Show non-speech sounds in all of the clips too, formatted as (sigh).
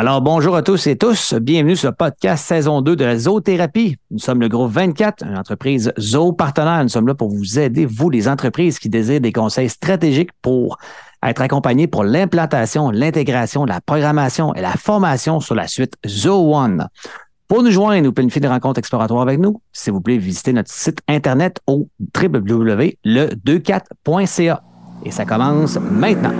Alors, bonjour à tous et tous. Bienvenue sur le podcast saison 2 de la zoothérapie. Nous sommes le groupe 24, une entreprise zoo partenaire. Nous sommes là pour vous aider, vous, les entreprises qui désirent des conseils stratégiques pour être accompagnés pour l'implantation, l'intégration, la programmation et la formation sur la suite Zoo One. Pour nous joindre ou planifier des rencontres exploratoires avec nous, s'il vous plaît, visitez notre site internet au www.le24.ca. Et ça commence maintenant.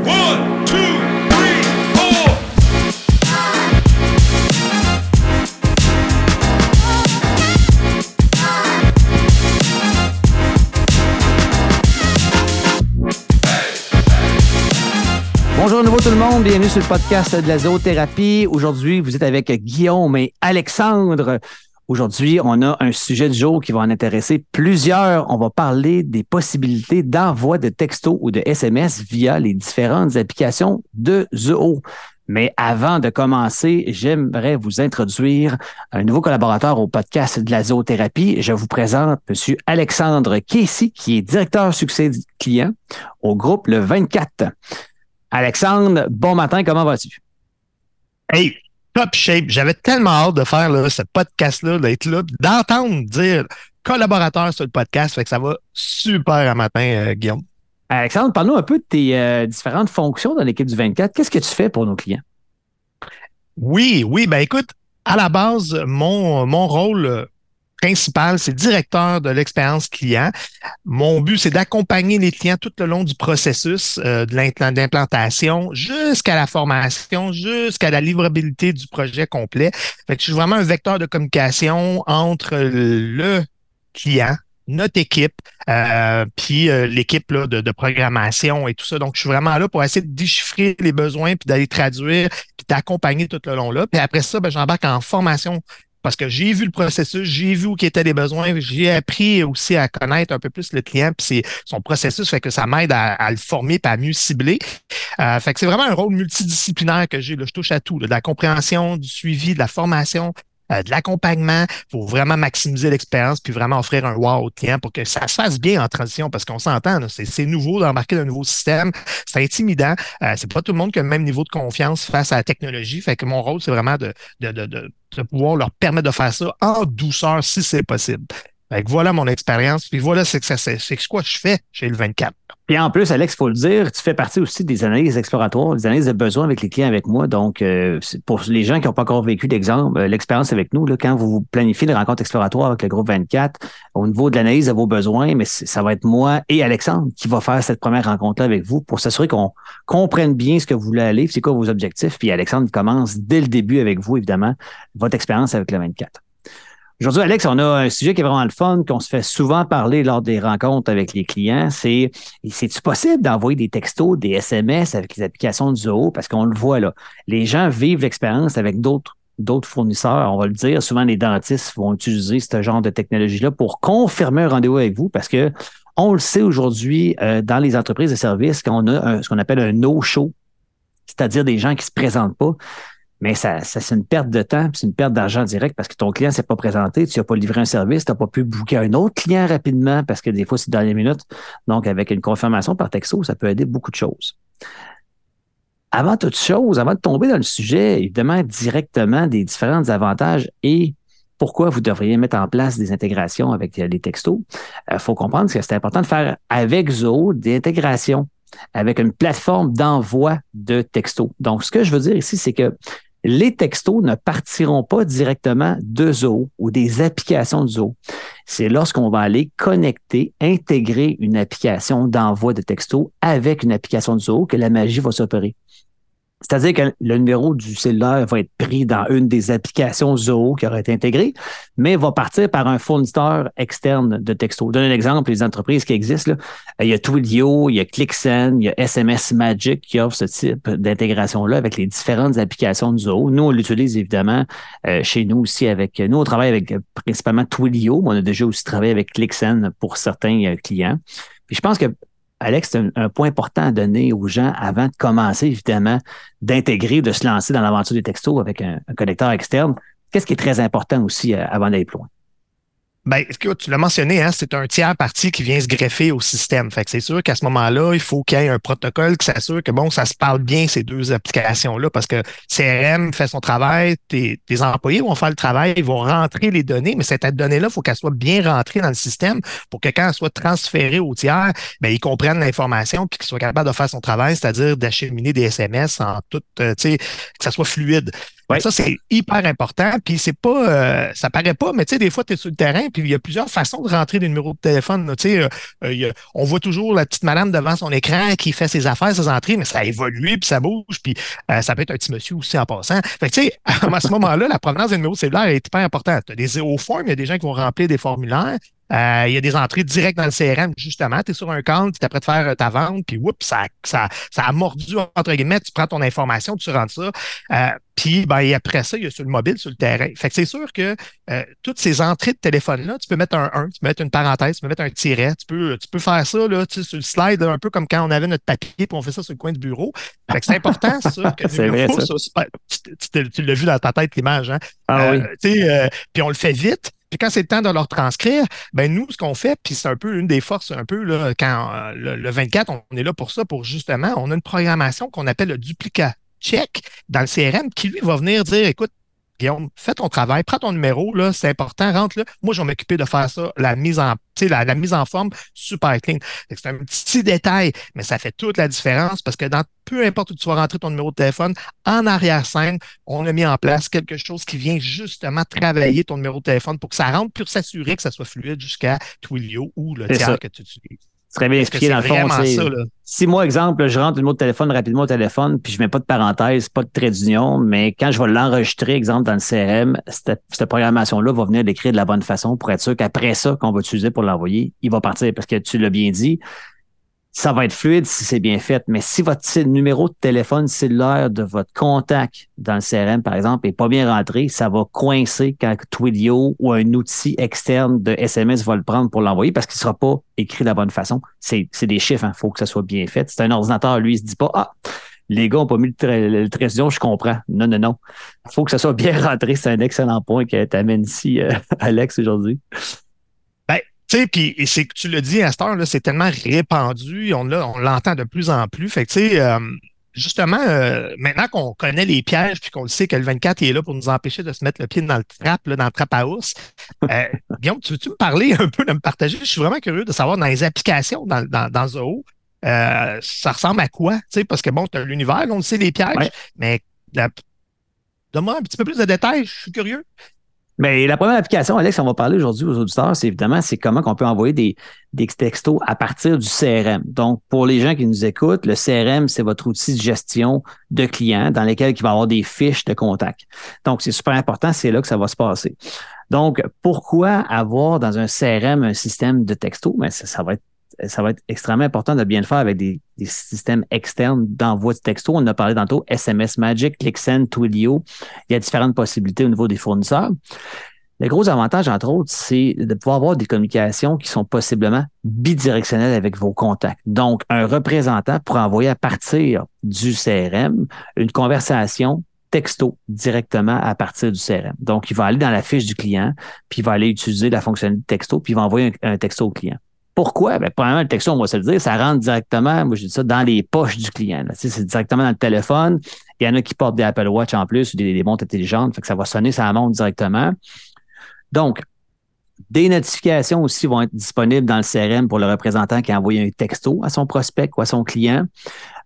Bonjour à nouveau tout le monde, bienvenue sur le podcast de la zoothérapie. Aujourd'hui, vous êtes avec Guillaume et Alexandre. Aujourd'hui, on a un sujet du jour qui va en intéresser plusieurs. On va parler des possibilités d'envoi de textos ou de SMS via les différentes applications de Zoo. Mais avant de commencer, j'aimerais vous introduire un nouveau collaborateur au podcast de la zoothérapie. Je vous présente M. Alexandre Casey, qui est directeur succès client au groupe Le 24. Alexandre, bon matin, comment vas-tu? Hey, top shape. J'avais tellement hâte de faire ce podcast-là, d'être là, d'entendre dire collaborateur sur le podcast. Fait que ça va super à matin, euh, Guillaume. Alexandre, parle-nous un peu de tes euh, différentes fonctions dans l'équipe du 24. Qu'est-ce que tu fais pour nos clients? Oui, oui, ben écoute, à la base, mon, mon rôle euh, principal, c'est directeur de l'expérience client. Mon but, c'est d'accompagner les clients tout le long du processus euh, de l'implantation jusqu'à la formation, jusqu'à la livrabilité du projet complet. Je suis vraiment un vecteur de communication entre le client, notre équipe, euh, puis euh, l'équipe de, de, programmation et tout ça. Donc, je suis vraiment là pour essayer de déchiffrer les besoins, puis d'aller traduire, puis d'accompagner tout le long là. Puis après ça, ben, j'embarque en formation parce que j'ai vu le processus, j'ai vu où étaient les besoins, j'ai appris aussi à connaître un peu plus le client, puis c'est son processus fait que ça m'aide à, le former et à mieux cibler. Euh, fait que c'est vraiment un rôle multidisciplinaire que j'ai. Je touche à tout, de la compréhension, du suivi, de la formation, euh, de l'accompagnement pour vraiment maximiser l'expérience puis vraiment offrir un wow au client pour que ça se fasse bien en transition parce qu'on s'entend, c'est nouveau d'embarquer dans un nouveau système, c'est intimidant. Euh, c'est pas tout le monde qui a le même niveau de confiance face à la technologie. Fait que mon rôle, c'est vraiment de, de, de, de pouvoir leur permettre de faire ça en douceur si c'est possible. Fait que voilà mon expérience. Puis voilà, c'est que je fais chez le 24. Et en plus, Alex, il faut le dire, tu fais partie aussi des analyses exploratoires, des analyses de besoins avec les clients avec moi. Donc, euh, pour les gens qui n'ont pas encore vécu d'exemple, euh, l'expérience avec nous, là, quand vous planifiez les rencontres exploratoires avec le groupe 24, au niveau de l'analyse de vos besoins, mais ça va être moi et Alexandre qui va faire cette première rencontre-là avec vous pour s'assurer qu'on comprenne bien ce que vous voulez aller, c'est quoi vos objectifs. Puis Alexandre commence dès le début avec vous, évidemment, votre expérience avec le 24. Aujourd'hui, Alex, on a un sujet qui est vraiment le fun, qu'on se fait souvent parler lors des rencontres avec les clients. C'est c'est-tu possible d'envoyer des textos, des SMS avec les applications de Zoho? Parce qu'on le voit là. Les gens vivent l'expérience avec d'autres fournisseurs, on va le dire. Souvent, les dentistes vont utiliser ce genre de technologie-là pour confirmer un rendez-vous avec vous parce que on le sait aujourd'hui euh, dans les entreprises de services qu'on a ce qu'on appelle un no-show, c'est-à-dire des gens qui se présentent pas mais ça, c'est une perte de temps, c'est une perte d'argent direct parce que ton client s'est pas présenté, tu n'as pas livré un service, tu n'as pas pu booker un autre client rapidement parce que des fois, c'est dans les minutes. Donc, avec une confirmation par texto, ça peut aider beaucoup de choses. Avant toute chose, avant de tomber dans le sujet, évidemment, directement des différents avantages et pourquoi vous devriez mettre en place des intégrations avec les textos, il euh, faut comprendre que c'est important de faire avec Zoho des intégrations avec une plateforme d'envoi de textos. Donc, ce que je veux dire ici, c'est que les textos ne partiront pas directement de Zoho ou des applications de Zoho. C'est lorsqu'on va aller connecter, intégrer une application d'envoi de textos avec une application de Zoho que la magie va s'opérer. C'est-à-dire que le numéro du cellulaire va être pris dans une des applications Zoho qui aura été intégrée, mais va partir par un fournisseur externe de texto. Je donne un exemple, les entreprises qui existent. Là. Il y a Twilio, il y a ClickSend, il y a SMS Magic qui offre ce type d'intégration-là avec les différentes applications de Zoho. Nous, on l'utilise évidemment euh, chez nous aussi avec. Nous, on travaille avec principalement Twilio, mais on a déjà aussi travaillé avec ClickSend pour certains euh, clients. Puis je pense que Alex, c'est un, point important à donner aux gens avant de commencer, évidemment, d'intégrer, de se lancer dans l'aventure des textos avec un, connecteur externe. Qu'est-ce qui est très important aussi euh, avant d'aller plus loin? Ben, tu l'as mentionné, hein, c'est un tiers parti qui vient se greffer au système. Fait que c'est sûr qu'à ce moment-là, il faut qu'il y ait un protocole qui s'assure que bon, ça se parle bien ces deux applications-là, parce que CRM fait son travail, tes, employés vont faire le travail, ils vont rentrer les données, mais cette donnée-là, il faut qu'elle soit bien rentrée dans le système pour que quand elle soit transférée au tiers, ben, ils comprennent l'information puis qu'ils soient capables de faire son travail, c'est-à-dire d'acheminer des SMS en tout, euh, tu sais, que ça soit fluide. Ça, c'est hyper important. Puis c'est pas, euh, ça paraît pas, mais tu sais, des fois, tu es sur le terrain, puis il y a plusieurs façons de rentrer des numéros de téléphone. Tu sais, euh, euh, on voit toujours la petite madame devant son écran qui fait ses affaires, ses entrées, mais ça évolue, puis ça bouge, puis ça peut être un petit monsieur aussi en passant. Fait que tu sais, (laughs) à ce moment-là, la provenance des numéros cellulaires est hyper importante. Tu as des zéro formes, il y a des gens qui vont remplir des formulaires. Euh, il y a des entrées directes dans le CRM, justement. Tu es sur un compte, tu es prêt de faire euh, ta vente, puis oups, ça, ça, ça a mordu, entre guillemets, tu prends ton information, tu rentres ça. Euh, puis ben, et après ça, il y a sur le mobile, sur le terrain. Fait que c'est sûr que toutes ces entrées de téléphone-là, tu peux mettre un 1, tu peux mettre une parenthèse, tu peux mettre un tiret, tu peux, tu peux faire ça là, tu sais, sur le slide, un peu comme quand on avait notre papier, puis on fait ça sur le coin du bureau. Fait que c'est important, ça. (laughs) Que c'est vrai, ça. tu, tu, l'as vu dans ta tête, l'image, hein? Ah oui. puis on le fait vite. Puis quand c'est le temps de leur transcrire, ben nous, ce qu'on fait, puis c'est un peu une des forces, un peu, là, quand euh, le, 24, on est là pour ça, pour justement, on a une programmation qu'on appelle le duplicat check dans le CRM qui, lui, va venir dire, écoute, Guillaume, fais ton travail, prends ton numéro, là, c'est important, rentre là. Moi, je vais m'occuper de faire ça, la mise en, la, la mise en forme super clean. C'est un petit détail, mais ça fait toute la différence parce que dans peu importe où tu vas rentrer ton numéro de téléphone, en arrière-scène, on a mis en place quelque chose qui vient justement travailler ton numéro de téléphone pour que ça rentre, pour s'assurer que ça soit fluide jusqu'à Twilio ou le tiers que tu utilises. Très bien expliqué dans le fond. Ça, si moi, exemple, je rentre le numéro de téléphone rapidement au téléphone, puis je mets pas de parenthèse, pas de trait d'union, mais quand je vais l'enregistrer, exemple, dans le CRM, cette, cette programmation-là va venir l'écrire de la bonne façon pour être sûr qu'après ça, qu'on va utiliser pour l'envoyer, il va partir. Parce que tu l'as bien dit, ça va être fluide si c'est bien fait. Mais si votre numéro de téléphone cellulaire de votre contact dans le CRM, par exemple, est pas bien rentré, ça va coincer quand Twilio ou un outil externe de SMS va le prendre pour l'envoyer parce qu'il ne sera pas écrit de la bonne façon. C'est des chiffres, il hein. faut que ça soit bien fait. C'est un ordinateur, lui, il se dit pas Ah, les gars n'ont pas mis le, le je comprends. Non, non, non. Il faut que ça soit bien (laughs) rentré. C'est un excellent point que tu amènes ici, euh, Alex, aujourd'hui. Tu sais, puis c'est que tu le dis à cette heure, c'est tellement répandu, on, on l'entend de plus en plus. Fait que, tu sais, euh, justement, euh, maintenant qu'on connaît les pièges puis qu'on le sait que le 24 est là pour nous empêcher de se mettre le pied dans le trap, là, dans le trap à ours, euh, (laughs) Guillaume, tu veux-tu me parler un peu, de me partager? Je suis vraiment curieux de savoir dans les applications dans, dans, dans Zoho, euh, ça ressemble à quoi? Tu sais, parce que bon, tu as l'univers, on le sait, les pièges, mais donne-moi un petit peu plus de détails, je suis curieux. Mais la première application, Alex, on va parler aujourd'hui aux auditeurs, c'est évidemment, c'est comment on peut envoyer des, des textos à partir du CRM. Donc, pour les gens qui nous écoutent, le CRM, c'est votre outil de gestion de clients dans lequel il va y avoir des fiches de contact. Donc, c'est super important, c'est là que ça va se passer. Donc, pourquoi avoir dans un CRM un système de texto? Mais ben, ça, ça va être ça va être extrêmement important de bien le faire avec des, systèmes externes d'envoi de texto. On en a parlé tantôt, SMS Magic, ClickSend, Twilio. Il y a différentes possibilités au niveau des fournisseurs. Le gros avantage, entre autres, c'est de pouvoir avoir des communications qui sont possiblement bidirectionnelles avec vos contacts. Donc, un représentant pour envoyer à partir du CRM une conversation texto directement à partir du CRM. Donc, il va aller dans la fiche du client, puis il va aller utiliser la fonctionnalité texto, puis il va envoyer un texto au client. Pourquoi? Ben, premièrement, le texto, on va se le dire, ça rentre directement, moi je dis ça, dans les poches du client. C'est directement dans le téléphone. Il y en a qui portent des Apple Watch en plus ou des, montres intelligentes, fait que ça va sonner, ça monte directement. Donc, des notifications aussi vont être disponibles dans le CRM pour le représentant qui a envoyé un texto à son prospect ou à son client.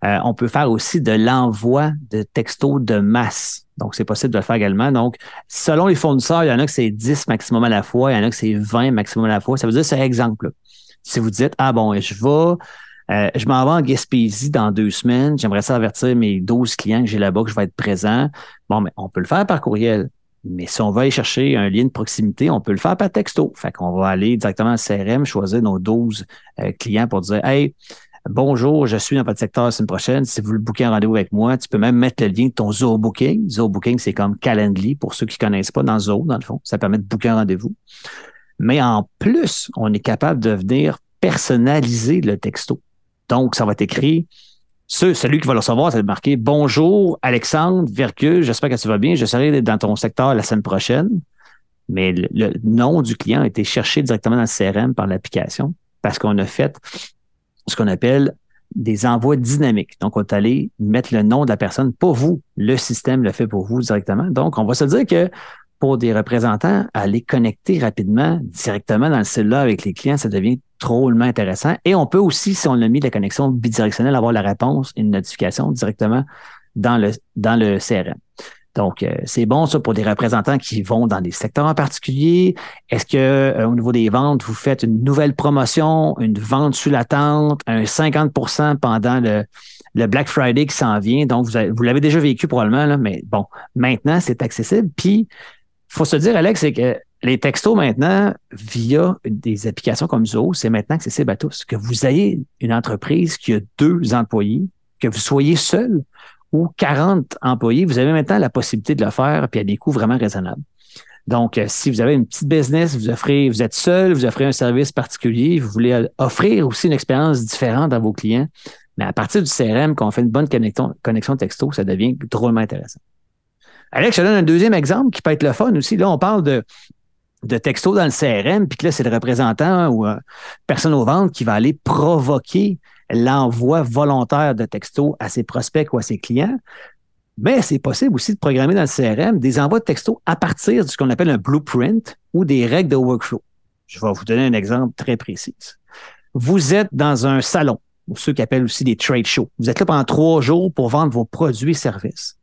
Euh, on peut faire aussi de l'envoi de textos de masse. Donc, c'est possible de le faire également. Donc, selon les fournisseurs, il y en a que c'est 10 maximum à la fois, il y en a que c'est 20 maximum à la fois. Ça veut dire, c'est exemple. Si vous dites, ah bon, je vais, euh, je m'en vais en Gaspésie dans deux semaines, j'aimerais ça avertir mes 12 clients que j'ai là-bas que je vais être présent. Bon, mais on peut le faire par courriel. Mais si on va aller chercher un lien de proximité, on peut le faire par texto. Fait qu'on va aller directement à CRM, choisir nos 12 euh, clients pour dire Hey, bonjour, je suis dans votre secteur la semaine prochaine. Si vous voulez booker un rendez-vous avec moi, tu peux même mettre le lien de ton Zoho Booking. Zoho Booking, c'est comme Calendly pour ceux qui ne connaissent pas dans Zoho, dans le fond. Ça permet de booker un rendez-vous. Mais en plus, on est capable de venir personnaliser le texto. Donc, ça va être écrit. celui qui va le recevoir, ça va marqué Bonjour Alexandre Vercule, j'espère que tu vas bien. Je serai dans ton secteur la semaine prochaine. mais le, nom du client a été cherché directement dans le CRM par l'application parce qu'on a fait ce qu'on appelle des envois dynamiques. Donc, on est allé mettre le nom de la personne, pas vous. Le système le fait pour vous directement. Donc, on va se dire que pour des représentants, aller connecter rapidement directement dans le cellulaire avec les clients, ça devient drôlement intéressant. Et on peut aussi, si on a mis la connexion bidirectionnelle, avoir la réponse une notification directement dans le, dans le CRM. Donc, euh, c'est bon ça pour des représentants qui vont dans des secteurs en particulier. Est-ce que euh, au niveau des ventes, vous faites une nouvelle promotion, une vente sous la tente, un 50% pendant le, le Black Friday qui s'en vient? Donc, vous, vous l'avez déjà vécu probablement, là, mais bon, maintenant, c'est accessible. Puis, faut se dire, Alex, c'est que les textos maintenant, via des applications comme Zoho, c'est maintenant accessible à tous. Que vous ayez une entreprise qui a deux employés, que vous soyez seul ou 40 employés, vous avez maintenant la possibilité de le faire, puis à des coûts vraiment raisonnables. Donc, euh, si vous avez une petite business, vous offrez, vous êtes seul, vous offrez un service particulier, vous voulez euh, offrir aussi une expérience différente à vos clients, mais à partir du CRM, quand on fait une bonne connexion, connexion texto, ça devient drôlement intéressant. Alex, je te donne un deuxième exemple qui peut être le fun aussi. Là, on parle de, de texto dans le CRM, puis que là, c'est le représentant ou euh, personne aux ventes qui va aller provoquer l'envoi volontaire de textos à ses prospects ou à ses clients. Mais c'est possible aussi de programmer dans le CRM des envois de textos à partir de ce qu'on appelle un blueprint ou des règles de workflow. Je vais vous donner un exemple très précis. Vous êtes dans un salon, ou ceux qui appellent aussi des trade shows. Vous êtes là pendant trois jours pour vendre vos produits et services.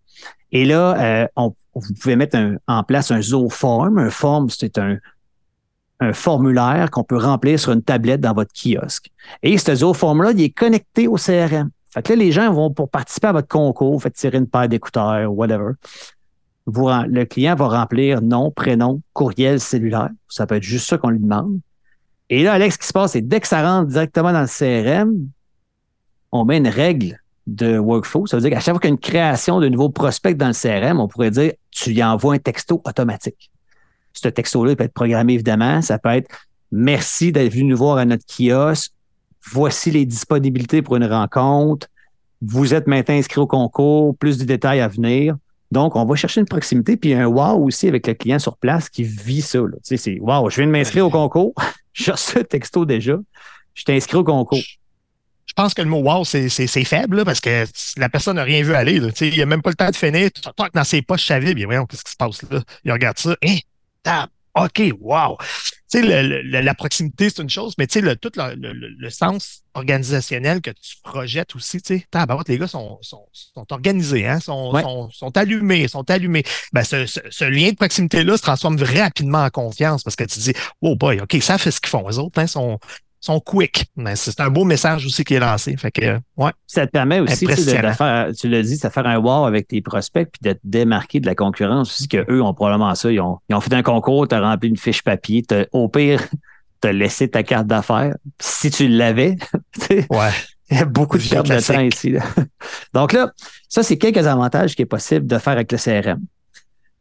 Et là, euh, vous pouvez mettre en place un Zooform. Un form, c'est un, formulaire qu'on peut remplir sur une tablette dans votre kiosque. Et ce zooform-là, il est connecté au CRM. Fait que là, les gens vont pour participer à votre concours, faites tirer une paire d'écouteurs, whatever. Le client va remplir nom, prénom, courriel, cellulaire. Ça peut être juste ça qu'on lui demande. Et là, Alex, ce qui se passe, c'est dès que ça rentre directement dans le CRM, on met une règle de workflow. Ça veut dire qu'à chaque fois qu'il y a une création de nouveaux prospects dans le CRM, on pourrait dire tu lui envoies un texto automatique. Ce texto-là peut être programmé, évidemment. Ça peut être merci d'être venu nous voir à notre kiosque. Voici les disponibilités pour une rencontre. Vous êtes maintenant inscrit au concours, plus de détails à venir. Donc, on va chercher une proximité, puis un wow aussi avec le client sur place qui vit ça. Tu sais, c'est wow, je viens de m'inscrire au concours. (laughs) J'ai reçu le texto déjà. Je t'ai inscrit au concours. Je pense que le mot wow, c'est faible parce que la personne n'a rien vu aller. Il n'a même pas le temps de finir. Dans ses poches, savais, bien voyons, qu'est-ce qui se passe là? Il regarde ça. Hein? OK, wow. Tu sais, la proximité, c'est une chose, mais tu sais, le, tout le, sens organisationnel que tu projettes aussi, tu sais, les gars sont, sont, sont organisés, hein, sont, sont, sont, allumés, sont allumés. Ben, ce, ce, lien de proximité-là se transforme rapidement en confiance parce que tu dis, oh boy, OK, ça fait ce qu'ils font. Les autres, hein, sont, sont quick. Mais c'est un beau message aussi qui est lancé. Fait que, ouais. Ça te permet aussi de, faire, tu l'as dit, de faire un wow avec tes prospects puis de te démarquer de la concurrence aussi, qu'eux ont probablement ça. Ils ont, ils ont fait un concours, tu as rempli une fiche papier, au pire, (laughs) tu as laissé ta carte d'affaires. Si tu l'avais, (laughs) ouais. Il y a beaucoup de perte de temps ici. (laughs) Donc là, ça, c'est quelques avantages qui est possible de faire avec le CRM.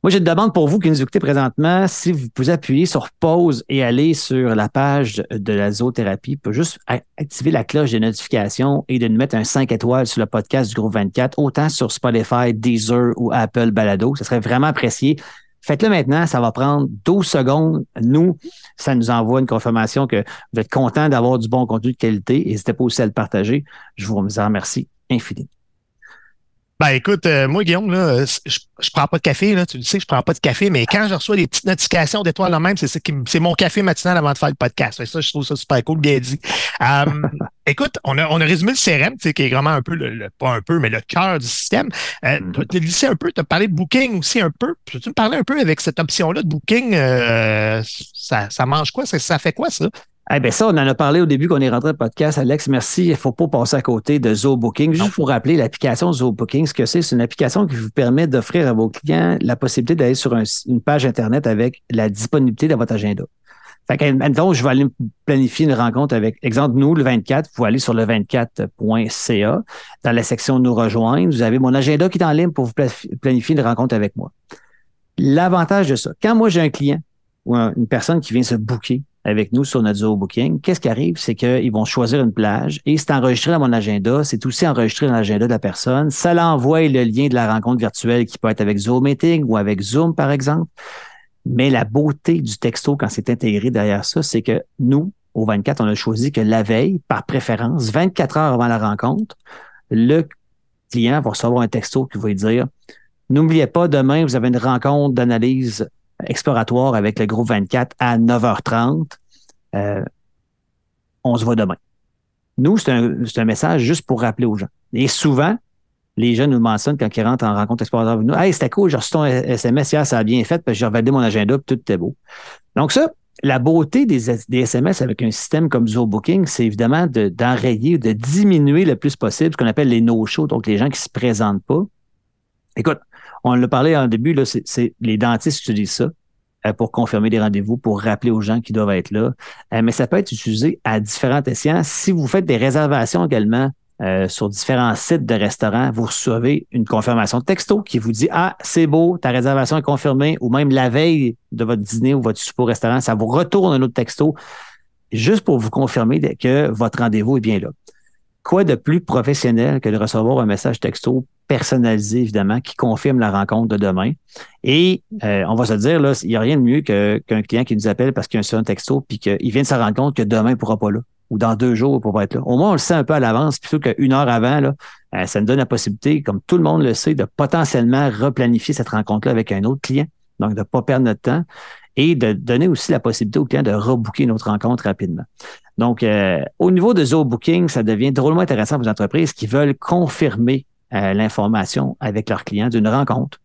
Moi, j'ai une demande pour vous qui nous écoutez présentement. Si vous pouvez appuyer sur pause et aller sur la page de la zoothérapie, pour juste activer la cloche de notification et de nous mettre un 5 étoiles sur le podcast du groupe 24, autant sur Spotify, Deezer ou Apple Balado. Ce serait vraiment apprécié. Faites-le maintenant, ça va prendre 12 secondes. Nous, ça nous envoie une confirmation que vous êtes content d'avoir du bon contenu de qualité. N'hésitez pas aussi à le partager. Je vous remercie infiniment. Ben écoute, euh, moi, Guillaume, là, je, je prends pas de café, là, tu le sais, je prends pas de café, mais quand je reçois des petites notifications d'étoiles en même, c'est c'est mon café matinal avant de faire le podcast. Ça, je trouve ça super cool, bien dit. Euh, (laughs) écoute, on a, on a résumé le CRM, tu sais, qui est vraiment un peu le, pas un peu, mais le cœur du système. Euh, mm-hmm. Tu as glissé un peu, tu as parlé de booking aussi un peu. Peux-tu me parler un peu avec cette option-là de booking? Euh, ça, ça mange quoi? Ça, ça fait quoi, ça? Eh bien, ça, on en a parlé au début qu'on est rentré au podcast. Alex, merci. Il ne faut pas passer à côté de ZooBooking. Juste pour rappeler, l'application ZooBooking, ce que c'est, c'est une application qui vous permet d'offrir à vos clients la possibilité d'aller sur une page Internet avec la disponibilité de votre agenda. Fait que, je vais aller planifier une rencontre avec, exemple, nous, le 24, vous allez sur le 24.ca. Dans la section Nous rejoindre, vous avez mon agenda qui est en ligne pour vous planifier une rencontre avec moi. L'avantage de ça, quand moi j'ai un client ou une personne qui vient se booker avec nous sur notre Zoho Booking, qu'est-ce qui arrive? C'est qu'ils vont choisir une plage et c'est enregistré dans mon agenda. C'est aussi enregistré dans l'agenda de la personne. Ça l'envoie le lien de la rencontre virtuelle qui peut être avec Zoom Meeting ou avec Zoom, par exemple. Mais la beauté du texto quand c'est intégré derrière ça, c'est que nous, au 24, on a choisi que la veille, par préférence, 24 heures avant la rencontre, le client va recevoir un texto qui va lui dire N'oubliez pas, demain, vous avez une rencontre d'analyse exploratoire avec le groupe 24 à 9h30. Euh, on se voit demain. Nous, c'est un, un, message juste pour rappeler aux gens. Et souvent, les gens nous mentionnent quand ils rentrent en rencontre exploratoire avec nous. Hey, c'était cool, j'ai reçu ton SMS hier, ça a bien fait, puis j'ai revalidé mon agenda, puis tout était beau. Donc, ça, la beauté des, SMS avec un système comme Booking, c'est évidemment d'enrayer, de, de, diminuer le plus possible ce qu'on appelle les no-shows, donc les gens qui ne se présentent pas. Écoute, on l'a parlé en début, les dentistes utilisent ça euh, pour confirmer des rendez-vous, pour rappeler aux gens qui doivent être là. Euh, mais ça peut être utilisé à différents escients. Si vous faites des réservations également euh, sur différents sites de restaurants, vous recevez une confirmation texto qui vous dit Ah, c'est beau, ta réservation est confirmée, ou même la veille de votre dîner ou votre souper au restaurant, ça vous retourne un autre texto juste pour vous confirmer que votre rendez-vous est bien là. Quoi de plus professionnel que de recevoir un message texto personnalisé, évidemment, qui confirme la rencontre de demain? Et euh, on va se dire, là, il n'y a rien de mieux qu'un client qui nous appelle parce qu'il y a un texto puis qu'il vient de se rendre compte que demain, il ne pourra pas là ou dans deux jours, il ne pourra pas être là. Au moins, on le sait un peu à l'avance, plutôt qu'une heure avant, là, euh, ça nous donne la possibilité, comme tout le monde le sait, de potentiellement replanifier cette rencontre-là avec un autre client. Donc, de ne pas perdre notre temps et de donner aussi la possibilité au client de rebooker notre rencontre rapidement. Donc, euh, au niveau de Zoho Booking, ça devient drôlement intéressant pour les entreprises qui veulent confirmer euh, l'information avec leurs clients d'une rencontre,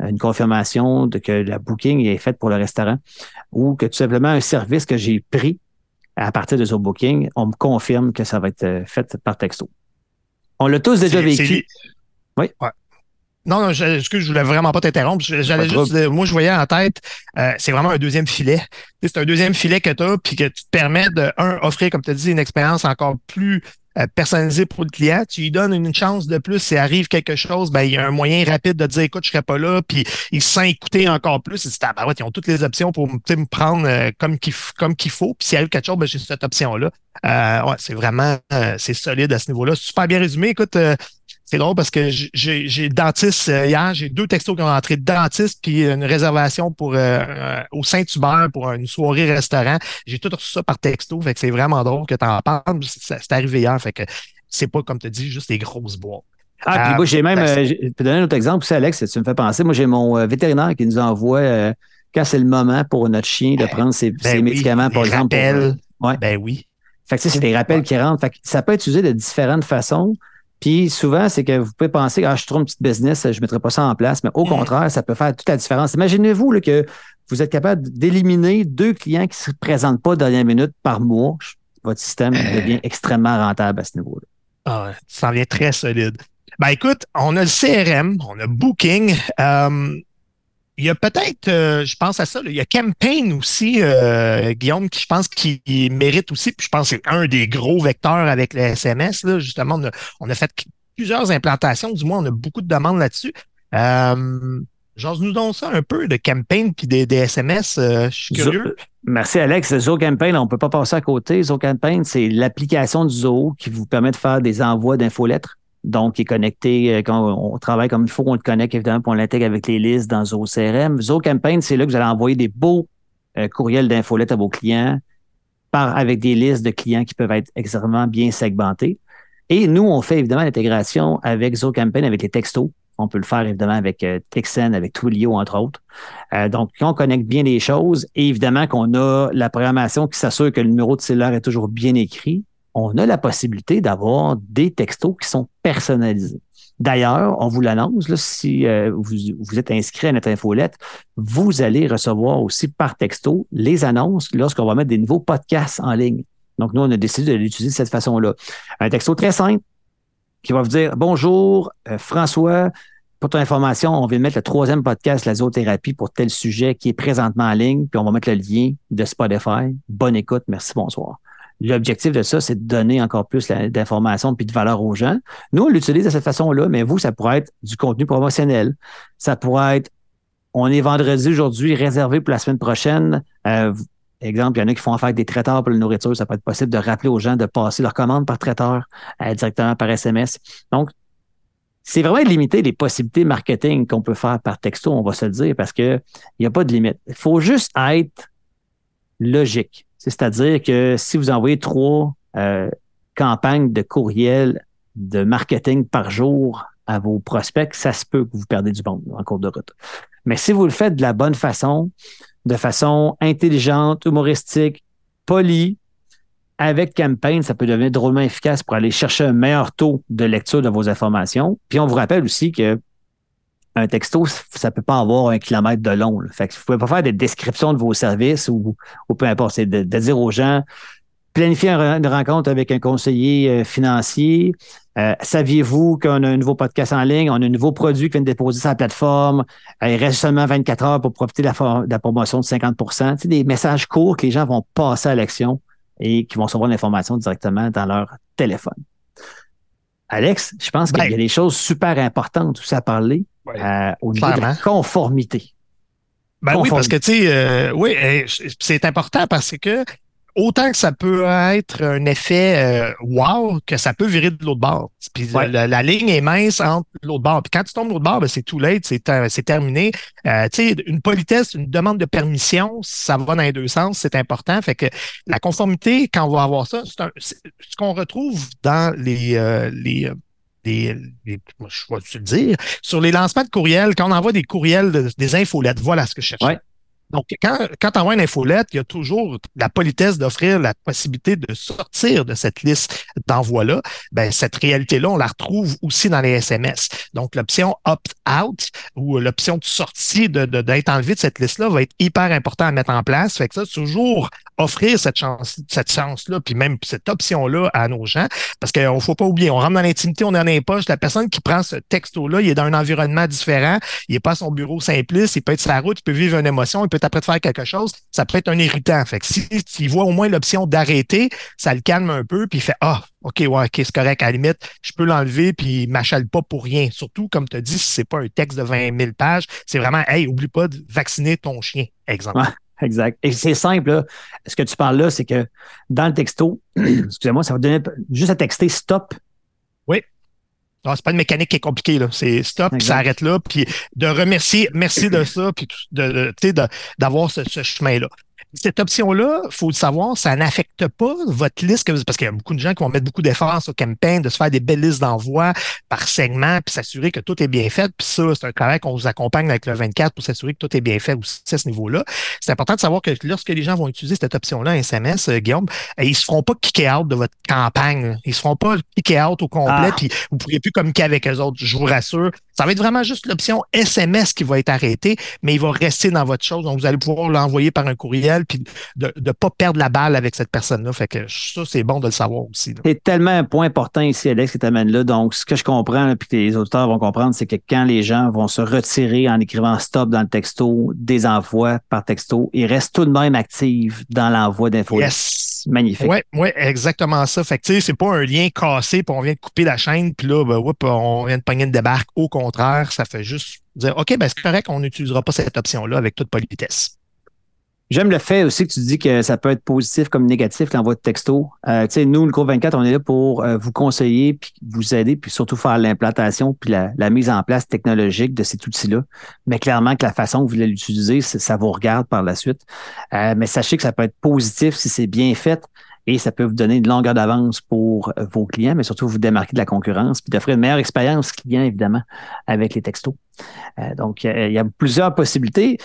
une confirmation de que la booking est faite pour le restaurant ou que tout simplement un service que j'ai pris à partir de Zoho Booking, on me confirme que ça va être euh, fait par texto. On l'a tous déjà vécu. Oui. Non, non, je, excuse, je voulais vraiment pas t'interrompre. J'allais juste, moi, je voyais en tête, euh, c'est vraiment un deuxième filet. C'est un deuxième filet que tu as, puis que tu te permets de, un, offrir, comme tu as dit, une expérience encore plus euh, personnalisée pour le client. Tu lui donnes une chance de plus. Si arrive quelque chose, ben, il y a un moyen rapide de dire, écoute, je serai pas là, puis il se sent écouter encore plus. Il ah, ben, ils ont toutes les options pour me prendre euh, comme qu'il comme qu'il faut. Puis s'il arrive quelque chose, ben, j'ai cette option-là. ouais, c'est vraiment, c'est solide à ce niveau-là. Super bien résumé. Écoute, c'est drôle parce que j'ai dentiste euh, hier, j'ai deux textos qui ont rentré dentiste puis une réservation pour euh, euh, au Saint-Hubert pour une soirée restaurant. J'ai tout reçu ça par texto, fait que c'est vraiment drôle que tu en parles. C'est arrivé hier, fait que c'est pas comme tu dis juste des grosses boîtes. Ah, puis moi, j'ai même, je peux donner un autre exemple aussi, Alex, tu me fais penser. Moi, j'ai mon vétérinaire qui nous envoie, quand c'est le moment pour notre chien de ben, prendre ses, ben médicaments, par exemple. ouais. Ben oui. Fait que c'est des rappels qui rentrent. Fait que ça peut être utilisé de différentes façons. Puis souvent, c'est que vous pouvez penser, ah, je trouve une petite business, je ne mettrai pas ça en place, mais au mm. contraire, ça peut faire toute la différence. Imaginez-vous que vous êtes capable d'éliminer deux clients qui ne se présentent pas dernière minute par mois. Votre système euh. devient extrêmement rentable à ce niveau-là. Ah ça devient très solide. Ben écoute, on a le CRM, on a Booking. Euh, il y a peut-être, euh, je pense à ça, il y a Campaign aussi, euh, Guillaume, qui je pense qui mérite aussi, puis je pense que c'est un des gros vecteurs avec le SMS. Là, justement, on a, fait plusieurs implantations, du moins, on a beaucoup de demandes là-dessus. Euh, nous donc ça un peu de campaign puis des, SMS. Euh, je suis curieux. Merci Alex. Zo Campaign, on ne peut pas passer à côté. Zo Campaign, c'est l'application du Zoho qui vous permet de faire des envois d'infolettres donc, il est connecté, euh, quand on travaille comme il faut, on le connecte évidemment, puis on l'intègre avec les listes dans Zoho CRM. Campaign, c'est là que vous allez envoyer des beaux euh, courriels d'infolettes à vos clients avec des listes de clients qui peuvent être extrêmement bien segmentés. Et nous, on fait évidemment l'intégration avec Zoho Campaign, avec les textos. On peut le faire évidemment avec euh, avec Twilio, entre autres. donc, on connecte bien les choses, et évidemment qu'on a la programmation qui s'assure que le numéro de cellulaire est toujours bien écrit, on a la possibilité d'avoir des textos qui sont personnalisés. D'ailleurs, on vous l'annonce, si euh, vous, êtes inscrit à notre infolette, vous allez recevoir aussi par texto les annonces lorsqu'on va mettre des nouveaux podcasts en ligne. Donc, nous, on a décidé de l'utiliser de cette façon-là. Un texto très simple qui va vous dire Bonjour, euh, François, pour ton information, on vient mettre le troisième podcast, la zoothérapie, pour tel sujet qui est présentement en ligne, puis on va mettre le lien de Spotify. Bonne écoute, merci, bonsoir. L'objectif de ça, c'est de donner encore plus d'informations puis de valeur aux gens. Nous, on l'utilise de cette façon-là, mais vous, ça pourrait être du contenu promotionnel. Ça pourrait être, on est vendredi aujourd'hui, réservé pour la semaine prochaine. Euh, exemple, il y en a qui font affaire avec des traiteurs pour la nourriture. Ça peut être possible de rappeler aux gens de passer leur commande par traiteur euh, directement par SMS. Donc, c'est vraiment limiter les possibilités marketing qu'on peut faire par texto, on va se le dire, parce qu'il n'y a pas de limite. Il faut juste être logique. C'est-à-dire que si vous envoyez trois euh, campagnes de courriel de marketing par jour à vos prospects, ça se peut que vous perdez du monde en cours de route. Mais si vous le faites de la bonne façon, de façon intelligente, humoristique, polie, avec Campaign, ça peut devenir drôlement efficace pour aller chercher un meilleur taux de lecture de vos informations. Puis on vous rappelle aussi que un texto, ça ne peut pas avoir un kilomètre de long. Fait que vous ne pouvez pas faire des descriptions de vos services ou, peu importe. C'est de, dire aux gens, planifier une rencontre avec un conseiller euh, financier. Euh, saviez-vous qu'on a un nouveau podcast en ligne, on a un nouveau produit qui vient de déposer sur la plateforme, euh, il reste seulement 24 heures pour profiter de la, promotion de 50 C'est des messages courts que les gens vont passer à l'action et qui vont recevoir l'information directement dans leur téléphone. Alex, je pense qu'il y a ben des choses super importantes aussi à parler euh, au niveau de la conformité. Ben oui, parce que tu sais, euh, oui, c'est important parce que autant que ça peut être un effet euh, wow que ça peut virer de l'autre bord. Puis la, ligne est mince entre l'autre bord. Puis quand tu tombes de l'autre bord, ben, c'est tout late, c'est, c'est terminé. Euh, tu sais, une politesse, une demande de permission, ça va dans les deux sens, c'est important. Fait que la conformité, quand on va avoir ça, c'est, ce qu'on retrouve dans les, euh, les des, je vais te le dire, sur les lancements de courriels, quand on envoie des courriels, des infolettes, voilà ce que je cherchais. Donc, quand, quand tu envoies une infolette, il y a toujours la politesse d'offrir la possibilité de sortir de cette liste d'envoi-là. Ben, cette réalité-là, on la retrouve aussi dans les SMS. Donc, l'option opt-out ou l'option de sortie de, d'être enlevé de cette liste-là va être hyper important à mettre en place. Fait que ça, toujours offrir cette chance, cette chance-là, puis même cette option-là à nos gens. Parce qu'il ne faut pas oublier, on rentre dans l'intimité, on est les poches. La personne qui prend ce texto-là, il est dans un environnement différent. Il n'est pas son bureau simpliste, il peut être sur la route, il peut vivre une émotion, il peut après faire quelque chose, ça peut être un irritant. Fait que s'il voit au moins l'option d'arrêter, ça le calme un peu, puis il fait Ah, OK, ouais, OK, c'est correct, à la limite, je peux l'enlever, puis il m'achale pas pour rien. Surtout, comme tu as dit, si c'est pas un texte de 20 000 pages, c'est vraiment Hey, oublie pas de vacciner ton chien, exemple. Exact. Et c'est simple, Ce que tu parles là, c'est que dans le texto, (clears throat) excusez-moi, ça va donner juste à texter stop. Oui. Non, c'est pas une mécanique qui est compliquée, là. C'est stop, puis ça arrête là, puis de remercier, merci de ça, puis de, d'avoir ce, ce chemin-là cette option-là, il faut le savoir, ça n'affecte pas votre liste, parce qu'il y a beaucoup de gens qui vont mettre beaucoup d'efforts sur campagne, de se faire des belles listes d'envoi par segment, puis s'assurer que tout est bien fait. Puis ça, c'est un travail qu'on vous accompagne avec le 24 pour s'assurer que tout est bien fait aussi à ce niveau-là. C'est important de savoir que lorsque les gens vont utiliser cette option-là, SMS, euh, Guillaume, euh, ils se feront pas kicker out de votre campagne. Ils se feront pas kicker out au complet, ah. puis vous ne pourrez plus communiquer avec eux autres. Je vous rassure. Ça va être vraiment juste l'option SMS qui va être arrêtée, mais il va rester dans votre chose. Donc, vous allez pouvoir l'envoyer par un courriel puis de ne pas perdre la balle avec cette personne-là. Fait que ça, c'est bon de le savoir aussi. C'est tellement un point important ici, Alex, qui t'amène là. Donc, ce que je comprends, puis que les auditeurs vont comprendre, c'est que quand les gens vont se retirer en écrivant stop dans le texto, des envois par texto, ils restent tout de même actifs dans l'envoi d'infos. Yes. Magnifique. Oui, ouais, exactement ça. Fait que, c'est pas un lien cassé, puis on vient de couper la chaîne, puis là, ben, on vient de pogner une débarque. Au contraire, ça fait juste dire, OK, ben, c'est correct, on n'utilisera pas cette option-là avec toute politesse. J'aime le fait aussi que tu dis que ça peut être positif comme négatif l'envoi de texto. Euh, tu sais, nous, le cours 24, on est là pour euh, vous conseiller, puis vous aider, puis surtout faire l'implantation, puis la, mise en place technologique de cet outil-là. Mais clairement que la façon que vous voulez l'utiliser, ça vous regarde par la suite. Euh, mais sachez que ça peut être positif si c'est bien fait et ça peut vous donner une longueur d'avance pour vos clients, mais surtout vous démarquer de la concurrence, puis d'offrir une meilleure expérience client, évidemment, avec les textos. donc, il y a plusieurs possibilités.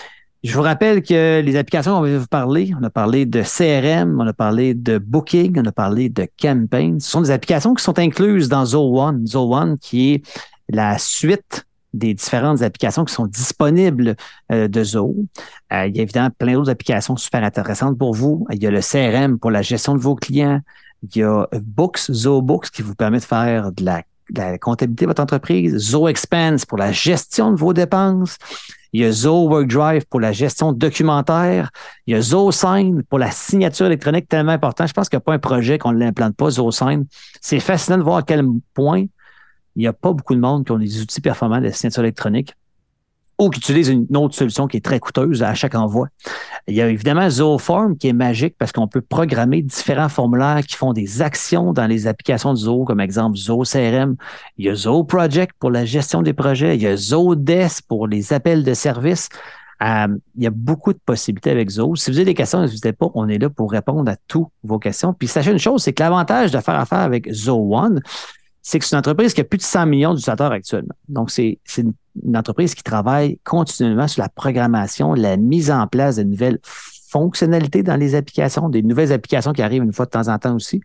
Je vous rappelle que les applications, on va vous parler, on a parlé de CRM, on a parlé de Booking, on a parlé de Campaign. Ce sont des applications qui sont incluses dans Zo1. Zo1 qui est la suite des différentes applications qui sont disponibles euh, de Zo. Euh, il y a évidemment plein d'autres applications super intéressantes pour vous. Il y a le CRM pour la gestion de vos clients. Il y a Books, Zo Books qui vous permet de faire de la, de la comptabilité de votre entreprise. Zo Expense pour la gestion de vos dépenses. Il y a Zo WorkDrive pour la gestion documentaire. Il y a ZoSign pour la signature électronique tellement important. Je pense qu'il n'y a pas un projet qu'on ne l'implante pas, ZoSign. C'est fascinant de voir à quel point il n'y a pas beaucoup de monde qui ont des outils performants de signature électronique. Ou qui utilisent une autre solution qui est très coûteuse à chaque envoi. Il y a évidemment Zooform qui est magique parce qu'on peut programmer différents formulaires qui font des actions dans les applications de Zoo, comme exemple Zoo CRM. Il y a Zoo Project pour la gestion des projets. Il y a Zoodesk pour les appels de services. Euh, il y a beaucoup de possibilités avec Zoo. Si vous avez des questions, n'hésitez pas, on est là pour répondre à toutes vos questions. Puis sachez une chose, c'est que l'avantage de faire affaire avec Zoo One, c'est que c'est une entreprise qui a plus de 100 millions d'utilisateurs actuellement. Donc, c'est une, entreprise qui travaille continuellement sur la programmation, la mise en place de nouvelles fonctionnalités dans les applications, des nouvelles applications qui arrivent une fois de temps en temps aussi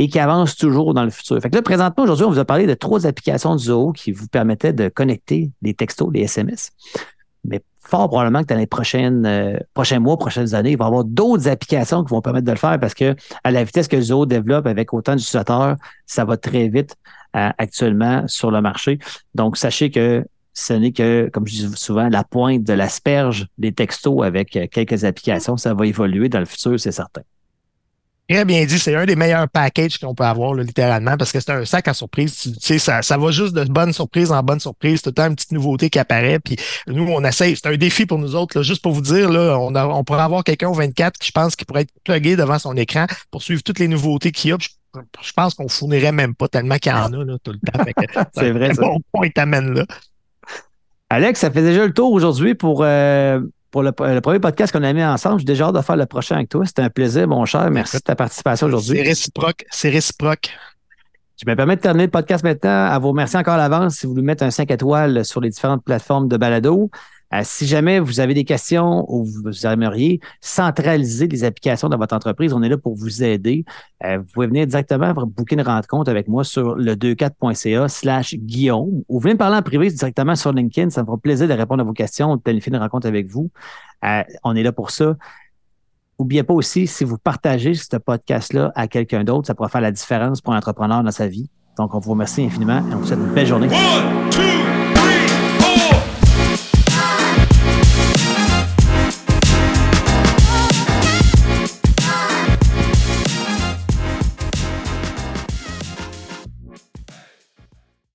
et qui avancent toujours dans le futur. Fait que là, présentement, aujourd'hui, on vous a parlé de trois applications de Zoho qui vous permettaient de connecter les textos, les SMS. Mais fort probablement que dans les prochaines, euh, prochains mois, prochaines années, il va y avoir d'autres applications qui vont permettre de le faire parce que à la vitesse que Zoho développe avec autant d'utilisateurs, ça va très vite actuellement sur le marché. Donc, sachez que ce n'est que, comme je dis souvent, la pointe de l'asperge des textos avec euh, quelques applications. Ça va évoluer dans le futur, c'est certain. Très bien dit, c'est un des meilleurs packages qu'on peut avoir, littéralement, parce que c'est un sac à surprise. Tu, sais, ça, ça va juste de bonne surprise en bonne surprise, tout le temps une petite nouveauté qui apparaît. Puis nous, on essaye. C'est un défi pour nous autres, juste pour vous dire, là, on, on pourrait avoir quelqu'un au 24 qui je pense qui pourrait être plugué devant son écran pour suivre toutes les nouveautés qu'il y a je pense qu'on fournirait même pas tellement qu'il y en a là, tout le temps. (laughs) c'est vrai, ça. (laughs) Bon point t'amène là. Alex, ça fait déjà le tour aujourd'hui pour, euh, pour le, premier podcast qu'on a mis ensemble. J'ai déjà hâte de faire le prochain avec toi. C'était un plaisir, mon cher. Merci de ta participation aujourd'hui. C'est réciproque. C'est réciproque. Je me permets de terminer le podcast maintenant à vous remercier encore à l'avance si vous voulez mettre un 5 étoiles sur les différentes plateformes de balado. Euh, si jamais vous avez des questions ou vous aimeriez centraliser les applications dans votre entreprise, on est là pour vous aider. Euh, vous pouvez venir directement booker une rencontre avec moi sur le 24.ca slash Guillaume ou venez me parler en privé directement sur LinkedIn. Ça me fera plaisir de répondre à vos questions, de planifier une rencontre avec vous. Euh, on est là pour ça. N'oubliez pas aussi, si vous partagez ce podcast-là à quelqu'un d'autre, ça pourra faire la différence pour l'entrepreneur dans sa vie. Donc, on vous remercie infiniment et on vous souhaite une belle journée.